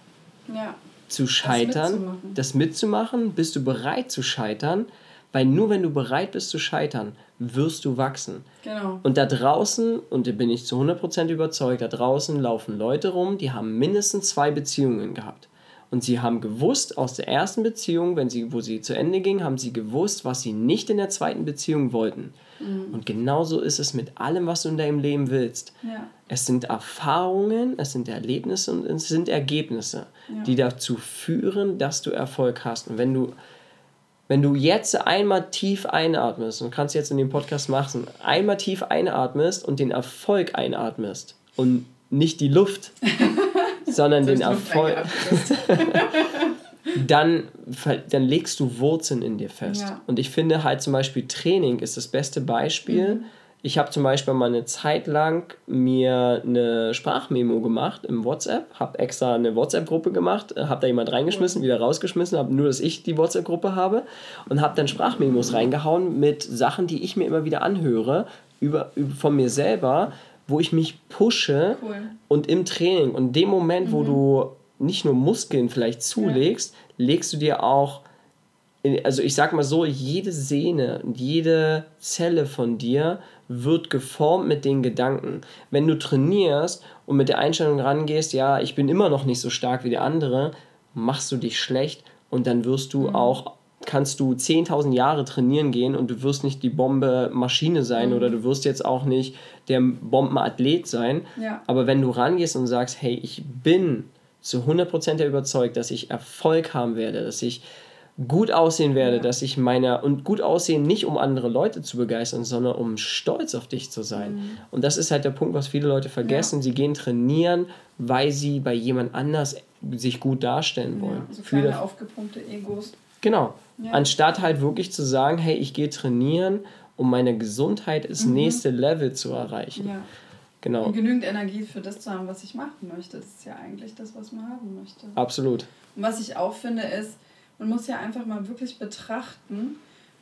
Speaker 3: Ja.
Speaker 2: zu scheitern,
Speaker 3: mitzumachen.
Speaker 2: das mitzumachen, bist du bereit zu scheitern, weil nur wenn du bereit bist zu scheitern, wirst du wachsen.
Speaker 3: Genau.
Speaker 2: Und da draußen, und da bin ich zu 100% überzeugt, da draußen laufen Leute rum, die haben mindestens zwei Beziehungen gehabt. Und sie haben gewusst, aus der ersten Beziehung, wenn sie, wo sie zu Ende ging, haben sie gewusst, was sie nicht in der zweiten Beziehung wollten. Und genauso ist es mit allem, was du in deinem Leben willst.
Speaker 3: Ja.
Speaker 2: Es sind Erfahrungen, es sind Erlebnisse und es sind Ergebnisse,
Speaker 3: Ja.
Speaker 2: die dazu führen, dass du Erfolg hast. Und wenn du, wenn du jetzt einmal tief einatmest, und kannst jetzt in dem Podcast machen, einmal tief einatmest und den Erfolg einatmest und nicht die Luft, sondern den Erfolg, dann, dann legst du Wurzeln in dir fest.
Speaker 3: Ja.
Speaker 2: Und ich finde halt zum Beispiel Training ist das beste Beispiel.
Speaker 3: Mhm.
Speaker 2: Ich habe zum Beispiel mal eine Zeit lang mir eine Sprachmemo gemacht im WhatsApp, habe extra eine WhatsApp-Gruppe gemacht, habe da jemand reingeschmissen, wieder rausgeschmissen, habe nur, dass ich die WhatsApp-Gruppe habe und habe dann Sprachmemos reingehauen mit Sachen, die ich mir immer wieder anhöre, über, über, von mir selber, wo ich mich pushe
Speaker 3: Cool.
Speaker 2: und im Training und dem Moment, wo du nicht nur Muskeln vielleicht zulegst, legst du dir auch, in- also ich sag mal so, jede Sehne und jede Zelle von dir wird geformt mit den Gedanken. Wenn du trainierst und mit der Einstellung rangehst, ja, ich bin immer noch nicht so stark wie der andere, machst du dich schlecht und dann wirst du auch kannst du 10.000 Jahre trainieren gehen und du wirst nicht die Bombe Maschine sein oder du wirst jetzt auch nicht der Bombenathlet sein.
Speaker 3: Ja.
Speaker 2: Aber wenn du rangehst und sagst, hey, ich bin zu 100% überzeugt, dass ich Erfolg haben werde, dass ich gut aussehen werde,
Speaker 3: Ja.
Speaker 2: dass ich meiner und gut aussehen nicht um andere Leute zu begeistern, sondern um stolz auf dich zu sein.
Speaker 3: Mhm.
Speaker 2: Und das ist halt der Punkt, was viele Leute vergessen. Sie gehen trainieren, weil sie bei jemand anders sich gut darstellen wollen.
Speaker 3: Ja, so
Speaker 2: Für
Speaker 3: kleine
Speaker 2: das-
Speaker 3: aufgepumpte Egos.
Speaker 2: Genau.
Speaker 3: Ja.
Speaker 2: Anstatt halt wirklich zu sagen, hey, ich gehe trainieren, um meine Gesundheit ins nächste Level zu erreichen.
Speaker 3: Mhm. Ja.
Speaker 2: Genau.
Speaker 3: Und genügend Energie für das zu haben, was ich machen möchte. Das ist ja eigentlich das, was man haben möchte.
Speaker 2: Absolut.
Speaker 3: Und was ich auch finde, ist, man muss ja einfach mal wirklich betrachten,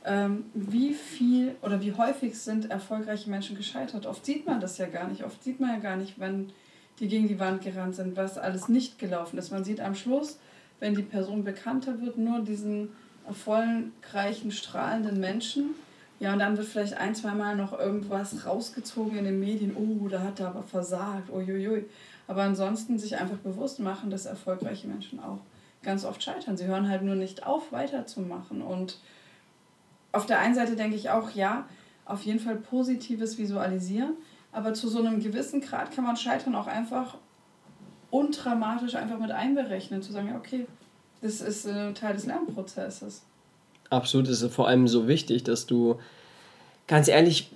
Speaker 3: ähm, wie viel oder wie häufig sind erfolgreiche Menschen gescheitert. Oft sieht man das ja gar nicht. Oft sieht man ja gar nicht, wenn die gegen die Wand gerannt sind, was alles nicht gelaufen ist. Man sieht am Schluss, wenn die Person bekannter wird, nur diesen erfolgreichen, strahlenden Menschen. Ja, und dann wird vielleicht ein, zweimal noch irgendwas rausgezogen in den Medien. Oh, da hat er aber versagt. Uiuiui. Aber ansonsten sich einfach bewusst machen, dass erfolgreiche Menschen auch ganz oft scheitern. Sie hören halt nur nicht auf, weiterzumachen. Und auf der einen Seite denke ich auch, ja, auf jeden Fall positives Visualisieren. Aber zu so einem gewissen Grad kann man Scheitern auch einfach undramatisch einfach mit einberechnen. Zu sagen, ja, okay, das ist äh, Teil des Lernprozesses.
Speaker 2: Absolut, es ist vor allem so wichtig, dass du, ganz ehrlich,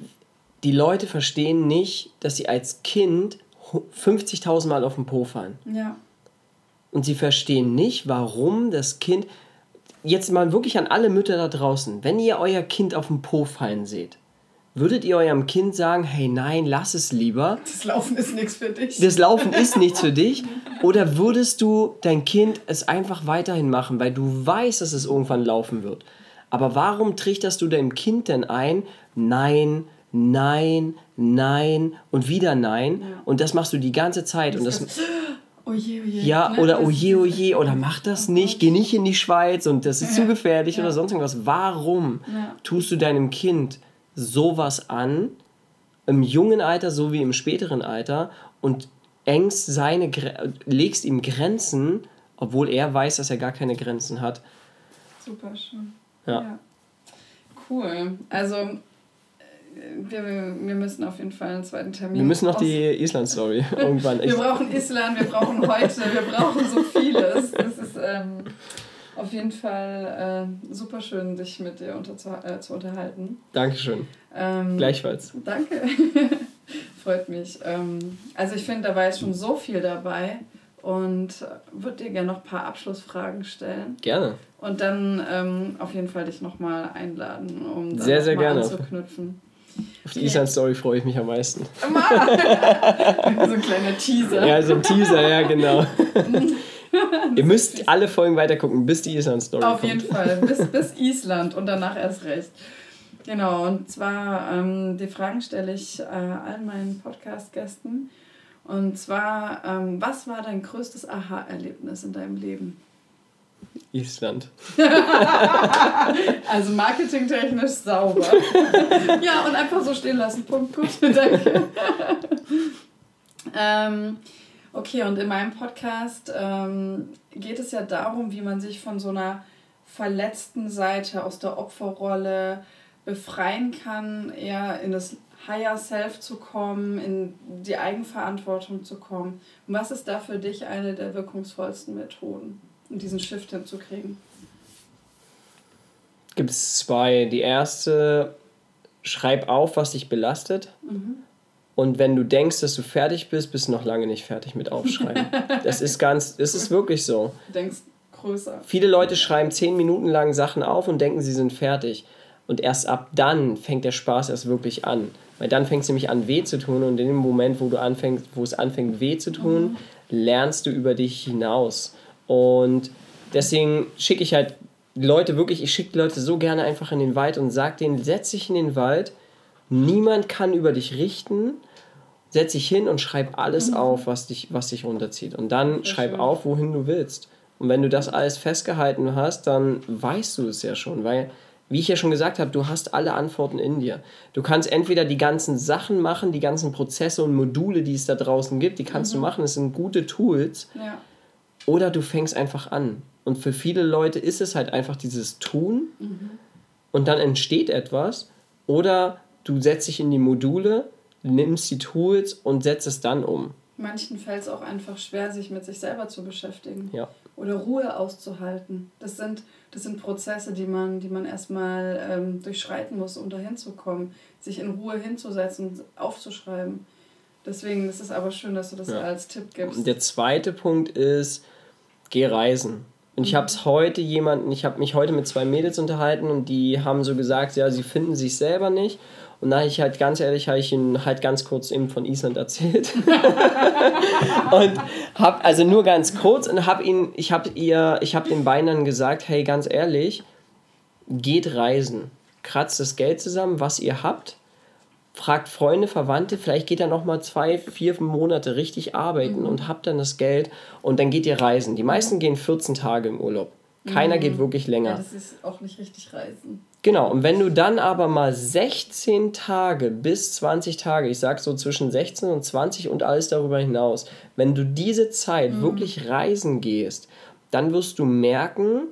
Speaker 2: die Leute verstehen nicht, dass sie als Kind hu- 50.000 Mal auf den Po fallen.
Speaker 3: Ja,
Speaker 2: Und sie verstehen nicht, warum das Kind, jetzt mal wirklich an alle Mütter da draußen, wenn ihr euer Kind auf den Po fallen seht, würdet ihr eurem Kind sagen, hey nein, lass es lieber,
Speaker 3: das Laufen ist nichts für dich.
Speaker 2: das Laufen ist nichts für dich? Oder würdest du dein Kind es einfach weiterhin machen, weil du weißt, dass es irgendwann laufen wird? Aber warum trichterst du deinem Kind denn ein, nein, nein, nein und wieder nein?
Speaker 3: Ja.
Speaker 2: Und das machst du die ganze Zeit. Und das,
Speaker 3: oh je, oh je.
Speaker 2: ja,
Speaker 3: Ne?
Speaker 2: oder
Speaker 3: Das
Speaker 2: oh
Speaker 3: ist
Speaker 2: je, oh oder mach das nicht, geh nicht in die Schweiz und das ist zu gefährlich
Speaker 3: Ja.
Speaker 2: oder sonst irgendwas. Warum
Speaker 3: Ja.
Speaker 2: tust du deinem Kind sowas an, im jungen Alter sowie im späteren Alter und engst seine, legst ihm Grenzen, obwohl er weiß, dass er gar keine Grenzen hat.
Speaker 3: Super schön.
Speaker 2: Ja.
Speaker 3: Cool. Also, äh, wir, wir müssen auf jeden Fall einen zweiten Termin.
Speaker 2: Wir müssen noch die Island-Story irgendwann.
Speaker 3: Wir brauchen Island, wir brauchen heute, wir brauchen so vieles. Das ist ähm, auf jeden Fall äh, super schön, sich mit dir unter, zu, äh, zu unterhalten.
Speaker 2: Dankeschön.
Speaker 3: Ähm,
Speaker 2: Gleichfalls.
Speaker 3: Danke. Freut mich. Ähm, also ich finde, da war jetzt schon so viel dabei und würde dir gerne noch ein paar Abschlussfragen stellen.
Speaker 2: Gerne.
Speaker 3: Und dann ähm, auf jeden Fall dich nochmal einladen, um dann
Speaker 2: sehr, sehr gerne.
Speaker 3: anzuknüpfen.
Speaker 2: Auf die Island-Story freue ich mich am meisten.
Speaker 3: so ein kleiner Teaser.
Speaker 2: Ja, so ein Teaser, ja, genau. Ihr müsst alle Folgen weitergucken, bis die Island-Story
Speaker 3: kommt. Auf jeden Fall, bis, bis Island und danach erst recht. Genau, und zwar ähm, die Fragen stelle ich äh, allen meinen Podcast-Gästen. Und zwar, ähm, was war dein größtes Aha-Erlebnis in deinem Leben?
Speaker 2: Island.
Speaker 3: also marketingtechnisch sauber. ja, und einfach so stehen lassen. Punkt, gut, danke. ähm, okay, und in meinem Podcast ähm, geht es ja darum, wie man sich von so einer verletzten Seite aus der Opferrolle befreien kann, eher in das Higher Self zu kommen, in die Eigenverantwortung zu kommen. Und was ist da für dich eine der wirkungsvollsten Methoden, um diesen Shift hinzukriegen?
Speaker 2: Gibt es zwei. Die erste, schreib auf, was dich belastet. Mhm. Und wenn du denkst, dass du fertig bist, bist du noch lange nicht fertig mit Aufschreiben. das ist ganz, das ist wirklich so.
Speaker 3: Du denkst größer.
Speaker 2: Viele Leute schreiben zehn Minuten lang Sachen auf und denken, sie sind fertig. Und erst ab dann fängt der Spaß erst wirklich an. Weil dann fängt es nämlich an, weh zu tun. Und in dem Moment, wo du anfängst, wo es anfängt, weh zu tun, mhm. lernst du über dich hinaus. Und deswegen schicke ich halt Leute wirklich, ich schicke Leute so gerne einfach in den Wald und sage denen, setz dich in den Wald. Niemand kann über dich richten. Setz dich hin und schreib alles mhm. auf, was dich, was dich runterzieht. Und dann schreib schön. auf, wohin du willst. Und wenn du das alles festgehalten hast, dann weißt du es ja schon, weil wie ich ja schon gesagt habe, du hast alle Antworten in dir. Du kannst entweder die ganzen Sachen machen, die ganzen Prozesse und Module, die es da draußen gibt, die kannst mhm. du machen, es sind gute Tools. Ja. Oder du fängst einfach an. Und für viele Leute ist es halt einfach dieses Tun mhm. und dann entsteht etwas. Oder du setzt dich in die Module, nimmst die Tools und setzt es dann um.
Speaker 3: Manchen fällt es auch einfach schwer, sich mit sich selber zu beschäftigen. Ja. Oder Ruhe auszuhalten. Das sind das sind Prozesse, die man, die man erstmal ähm, durchschreiten muss, um dahin zu kommen, sich in Ruhe hinzusetzen und aufzuschreiben. Deswegen ist es aber schön, dass du das ja. als Tipp gibst.
Speaker 2: Und der zweite Punkt ist, geh reisen. Und ich mhm. habe es heute jemanden, ich habe mich heute mit zwei Mädels unterhalten und die haben so gesagt, ja, sie finden sich selber nicht und da habe ich halt ganz ehrlich, habe ich ihnen halt ganz kurz eben von Island erzählt. und habe also nur ganz kurz und habe ihn, ich habe ihr, ich habe den Beinen gesagt, hey, ganz ehrlich, geht reisen, kratzt das Geld zusammen, was ihr habt, fragt Freunde, Verwandte, vielleicht geht er noch mal zwei, vier Monate richtig arbeiten mhm. und habt dann das Geld und dann geht ihr reisen. Die meisten gehen 14 Tage im Urlaub. Keiner mhm. geht wirklich länger. Ja,
Speaker 3: das ist auch nicht richtig reisen.
Speaker 2: Genau, und wenn du dann aber mal 16 Tage bis 20 Tage, ich sag so zwischen 16 und 20 und alles darüber hinaus, wenn du diese Zeit mhm. wirklich reisen gehst, dann wirst du merken,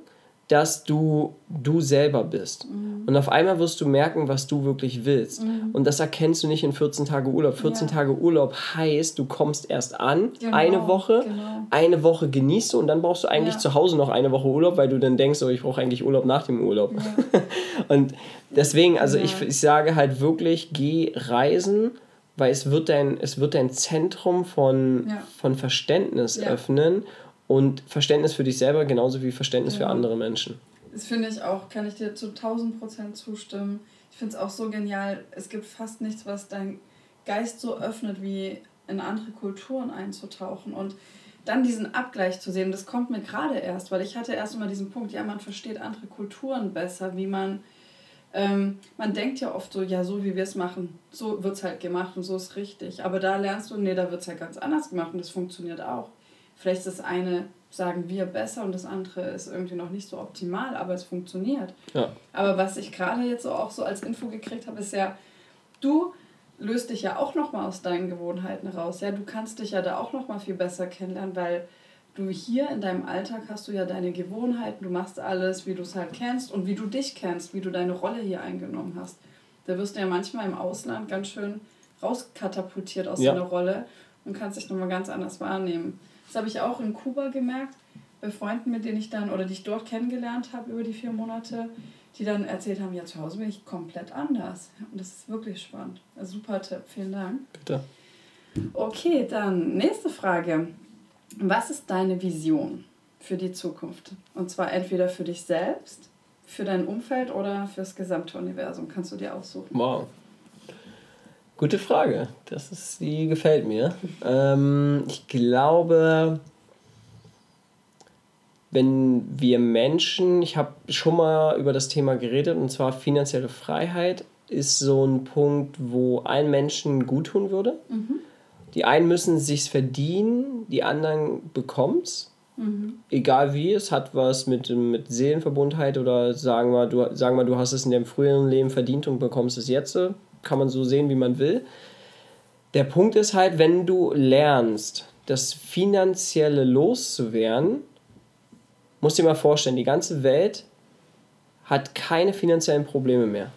Speaker 2: dass du du selber bist. Mhm. Und auf einmal wirst du merken, was du wirklich willst. Mhm. Und das erkennst du nicht in 14 Tage Urlaub. 14 ja. Tage Urlaub heißt, du kommst erst an, genau, eine Woche, genau. eine Woche genießt du und dann brauchst du eigentlich ja. zu Hause noch eine Woche Urlaub, weil du dann denkst, oh, ich brauche eigentlich Urlaub nach dem Urlaub. Ja. und deswegen, also ich, ich sage halt wirklich, geh reisen, weil es wird dein, es wird dein Zentrum von, von Verständnis öffnen und Verständnis für dich selber genauso wie Verständnis ja. für andere Menschen.
Speaker 3: Das finde ich auch, kann ich dir zu 1000 Prozent zustimmen. Ich finde es auch so genial. Es gibt fast nichts, was dein Geist so öffnet, wie in andere Kulturen einzutauchen und dann diesen Abgleich zu sehen. Das kommt mir gerade erst, weil ich hatte erst immer diesen Punkt, ja, man versteht andere Kulturen besser, wie man. Ähm, man denkt ja oft so, ja, so wie wir es machen, so wird es halt gemacht und so ist richtig. Aber da lernst du, nee, da wird es halt ganz anders gemacht und das funktioniert auch. Vielleicht ist das eine, sagen wir, besser und das andere ist irgendwie noch nicht so optimal, aber es funktioniert. Ja. Aber was ich gerade jetzt so auch so als Info gekriegt habe, ist ja, du löst dich ja auch nochmal aus deinen Gewohnheiten raus. Ja, du kannst dich ja da auch nochmal viel besser kennenlernen, weil du hier in deinem Alltag hast du ja deine Gewohnheiten, du machst alles, wie du es halt kennst und wie du dich kennst, wie du deine Rolle hier eingenommen hast. Da wirst du ja manchmal im Ausland ganz schön rauskatapultiert aus ja. deiner Rolle und kannst dich nochmal ganz anders wahrnehmen. Das habe ich auch in Kuba gemerkt, bei Freunden, mit denen ich dann oder die ich dort kennengelernt habe über die vier Monate, die dann erzählt haben, ja, zu Hause bin ich komplett anders. Und das ist wirklich spannend. Also super Tipp, vielen Dank. Bitte. Okay, dann nächste Frage. Was ist deine Vision für die Zukunft? Und zwar entweder für dich selbst, für dein Umfeld oder fürs gesamte Universum. Kannst du dir aussuchen.
Speaker 2: Wow. Gute Frage. Das ist, die gefällt mir. Ähm, ich glaube, wenn wir Menschen, ich habe schon mal über das Thema geredet, und zwar finanzielle Freiheit ist so ein Punkt, wo allen Menschen gut tun würde. Mhm. Die einen müssen sich verdienen, die anderen bekomm's. Mhm. Egal wie, es hat was mit, mit Seelenverbundheit oder sagen wir, du, sagen wir, du hast es in deinem früheren Leben verdient und bekommst es jetzt kann man so sehen, wie man will. Der Punkt ist halt, wenn du lernst, das Finanzielle loszuwerden, musst du dir mal vorstellen, die ganze Welt hat keine finanziellen Probleme mehr.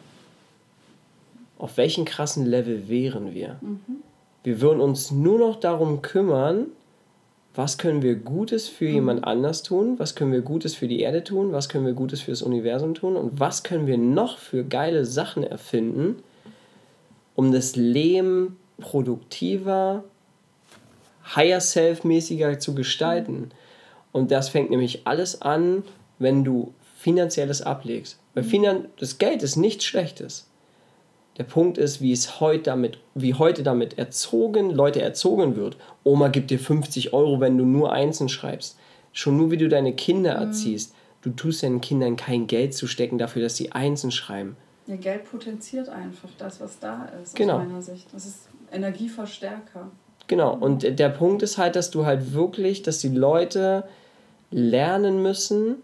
Speaker 2: Auf welchem krassen Level wären wir? Mhm. Wir würden uns nur noch darum kümmern, was können wir Gutes für mhm. jemand anders tun, was können wir Gutes für die Erde tun, was können wir Gutes für das Universum tun und was können wir noch für geile Sachen erfinden, um das Leben produktiver, higher self-mäßiger zu gestalten. Und das fängt nämlich alles an, wenn du finanzielles ablegst. Weil Finan das Geld ist nichts Schlechtes. Der Punkt ist, wie es heute damit, wie heute damit erzogen, Leute erzogen wird. Oma gibt dir 50 Euro, wenn du nur Einsen schreibst. Schon nur wie du deine Kinder mhm. erziehst. Du tust deinen Kindern kein Geld zu stecken dafür, dass sie Einsen schreiben.
Speaker 3: Ja, Geld potenziert einfach das, was da ist, genau. aus meiner Sicht. Das ist Energieverstärker.
Speaker 2: Genau, und der Punkt ist halt, dass du halt wirklich, dass die Leute lernen müssen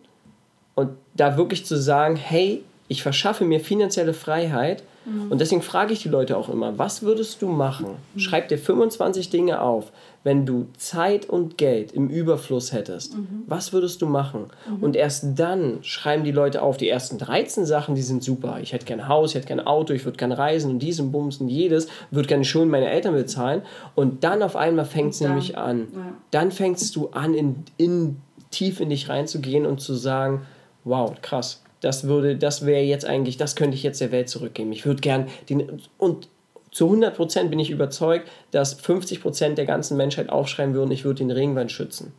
Speaker 2: und da wirklich zu sagen, hey, ich verschaffe mir finanzielle Freiheit Mhm. Und deswegen frage ich die Leute auch immer, was würdest du machen? Mhm. Schreib dir 25 Dinge auf, wenn du Zeit und Geld im Überfluss hättest. Mhm. Was würdest du machen? Mhm. Und erst dann schreiben die Leute auf, die ersten 13 Sachen, die sind super. Ich hätte gerne Haus, ich hätte gerne Auto, ich würde gerne reisen und diesen Bums und jedes, würde gerne Schulden meiner Eltern bezahlen. Und dann auf einmal fängt es nämlich an. Ja. Dann fängst du an, in, in, tief in dich reinzugehen und zu sagen, wow, krass, das würde, das wäre jetzt eigentlich, das könnte ich jetzt der Welt zurückgeben. Ich würde gern den, und zu 100% bin ich überzeugt, dass 50% der ganzen Menschheit aufschreiben würden, ich würde den Regenwald schützen.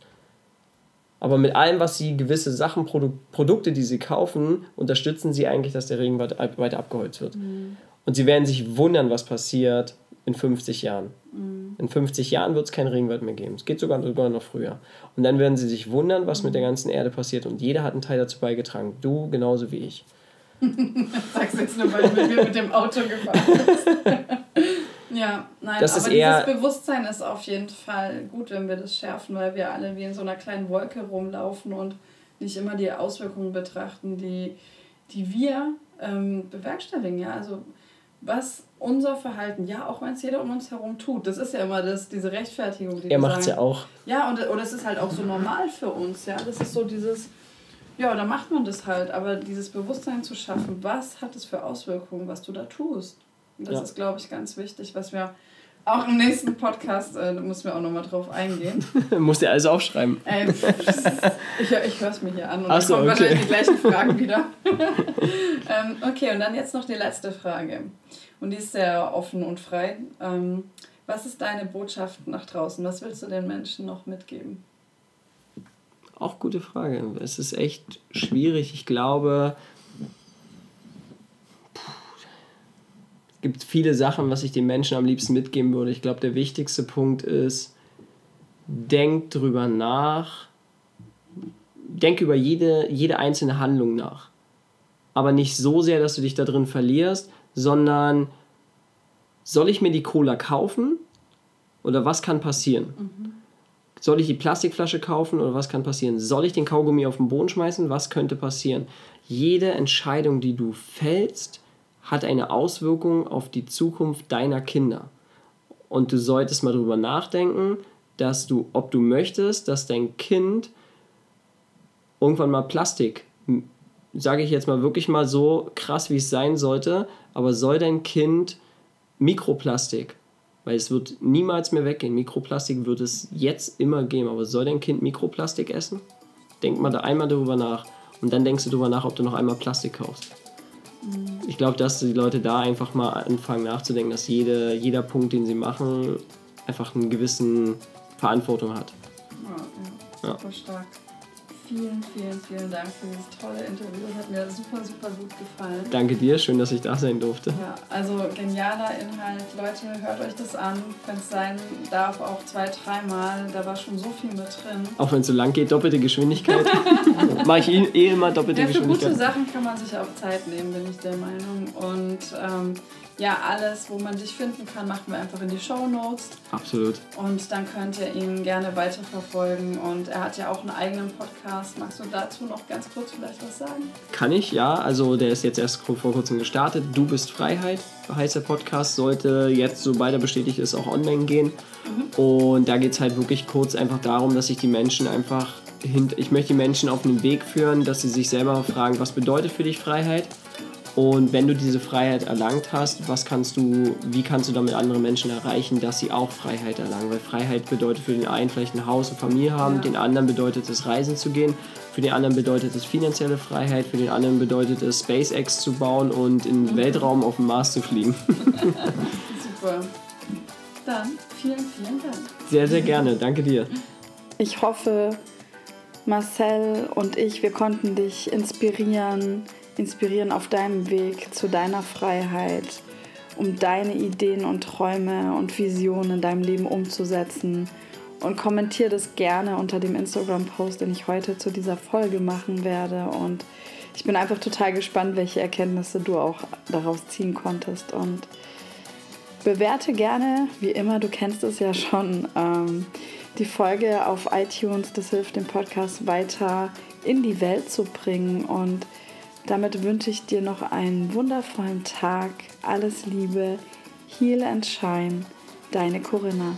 Speaker 2: Aber mit allem, was sie gewisse Sachen, Produ Produkte, die sie kaufen, unterstützen sie eigentlich, dass der Regenwald weiter abgeholzt wird. Mhm. Und sie werden sich wundern, was passiert in 50 Jahren. Mhm. In 50 Jahren wird es keinen Regenwald mehr geben. Es geht sogar, sogar noch früher. Und dann werden sie sich wundern, was mhm. mit der ganzen Erde passiert. Und jeder hat einen Teil dazu beigetragen. Du genauso wie ich. Sagst du jetzt nur, weil du mit mit dem Auto gefahren bist. ja, nein, das aber dieses Bewusstsein ist auf jeden Fall gut, wenn wir das schärfen, weil wir alle wie in so einer kleinen Wolke rumlaufen und nicht immer die Auswirkungen betrachten, die, die wir ähm, bewerkstelligen. Ja? Also was unser Verhalten, ja, auch wenn es jeder um uns herum tut. Das ist ja immer das, diese Rechtfertigung. Die er macht es ja auch. Ja, und, und es ist halt auch so normal für uns. Ja, das ist so dieses, ja, da macht man das halt. Aber dieses Bewusstsein zu schaffen, was hat es für Auswirkungen, was du da tust. das ja. ist, glaube ich, ganz wichtig, was wir auch im nächsten Podcast, äh, da müssen wir auch nochmal drauf eingehen. Musst du alles aufschreiben.
Speaker 3: Ey, ich ich höre es mir hier an und Ach so, dann kommen okay. wahrscheinlich die gleichen Fragen wieder. ähm, okay, und dann jetzt noch die letzte Frage. Und die ist sehr offen und frei. Ähm, was ist deine Botschaft nach draußen? Was willst du den Menschen noch mitgeben?
Speaker 2: Auch gute Frage. Es ist echt schwierig. Ich glaube, es gibt viele Sachen, was ich den Menschen am liebsten mitgeben würde. Ich glaube, der wichtigste Punkt ist, denk drüber nach, denk über jede, jede einzelne Handlung nach. Aber nicht so sehr, dass du dich da drin verlierst, sondern soll ich mir die Cola kaufen oder was kann passieren? Mhm. Soll ich die Plastikflasche kaufen oder was kann passieren? Soll ich den Kaugummi auf den Boden schmeißen? Was könnte passieren? Jede Entscheidung, die du fällst, hat eine Auswirkung auf die Zukunft deiner Kinder. Und du solltest mal darüber nachdenken, dass du, ob du möchtest, dass dein Kind irgendwann mal Plastik, sage ich jetzt mal wirklich mal so krass, wie es sein sollte, aber soll dein Kind Mikroplastik, weil es wird niemals mehr weggehen. Mikroplastik wird es jetzt immer geben, aber soll dein Kind Mikroplastik essen? Denk mal da einmal darüber nach und dann denkst du darüber nach, ob du noch einmal Plastik kaufst. Ich glaube, dass die Leute da einfach mal anfangen nachzudenken, dass jede, jeder Punkt, den sie machen, einfach einen gewissen Verantwortung hat.
Speaker 3: Ja, ja, super stark. Vielen, vielen, vielen Dank für dieses tolle Interview. Das hat mir super, super gut gefallen.
Speaker 2: Danke dir, schön, dass ich da sein durfte.
Speaker 3: Ja, also genialer Inhalt. Leute, hört euch das an. Wenn es sein darf, auch zwei, dreimal. Da war schon so viel mit drin.
Speaker 2: Auch wenn es so lang geht, doppelte Geschwindigkeit. Mache ich eh immer doppelte
Speaker 3: ja, für
Speaker 2: Geschwindigkeit.
Speaker 3: gute Sachen kann man sich auch Zeit nehmen, bin ich der Meinung. Und ähm, ja, alles, wo man dich finden kann, machen wir einfach in die Show Notes.
Speaker 2: Absolut.
Speaker 3: Und dann könnt ihr ihn gerne weiterverfolgen. Und er hat ja auch einen eigenen Podcast. Magst du dazu noch ganz kurz vielleicht was sagen?
Speaker 2: Kann ich, ja. Also der ist jetzt erst vor kurzem gestartet. Du bist Freiheit, heißt der Podcast. Sollte jetzt, sobald er bestätigt ist, auch online gehen. Und da geht es halt wirklich kurz einfach darum, dass ich die Menschen einfach ich möchte die Menschen auf einen Weg führen, dass sie sich selber fragen, was bedeutet für dich Freiheit? Und wenn du diese Freiheit erlangt hast, was kannst du, wie kannst du damit andere Menschen erreichen, dass sie auch Freiheit erlangen? Weil Freiheit bedeutet für den einen vielleicht ein Haus und Familie haben,
Speaker 3: Ja.
Speaker 2: den anderen bedeutet es Reisen zu gehen, für den anderen bedeutet es finanzielle Freiheit, für den anderen bedeutet es SpaceX zu bauen und in den Weltraum auf den Mars zu fliegen.
Speaker 3: Super. Dann vielen, vielen Dank.
Speaker 2: Sehr, sehr gerne. Danke dir.
Speaker 1: Ich hoffe, Marcel und ich, wir konnten dich inspirieren, inspirieren auf deinem Weg zu deiner Freiheit, um deine Ideen und Träume und Visionen in deinem Leben umzusetzen. Und kommentiere das gerne unter dem Instagram-Post, den ich heute zu dieser Folge machen werde. Und ich bin einfach total gespannt, welche Erkenntnisse du auch daraus ziehen konntest. Und bewerte gerne, wie immer, du kennst es ja schon, ähm, die Folge auf iTunes. Das hilft dem Podcast weiter in die Welt zu bringen. Und damit wünsche ich dir noch einen wundervollen Tag. Alles Liebe. Heal and Shine. Deine Corinna.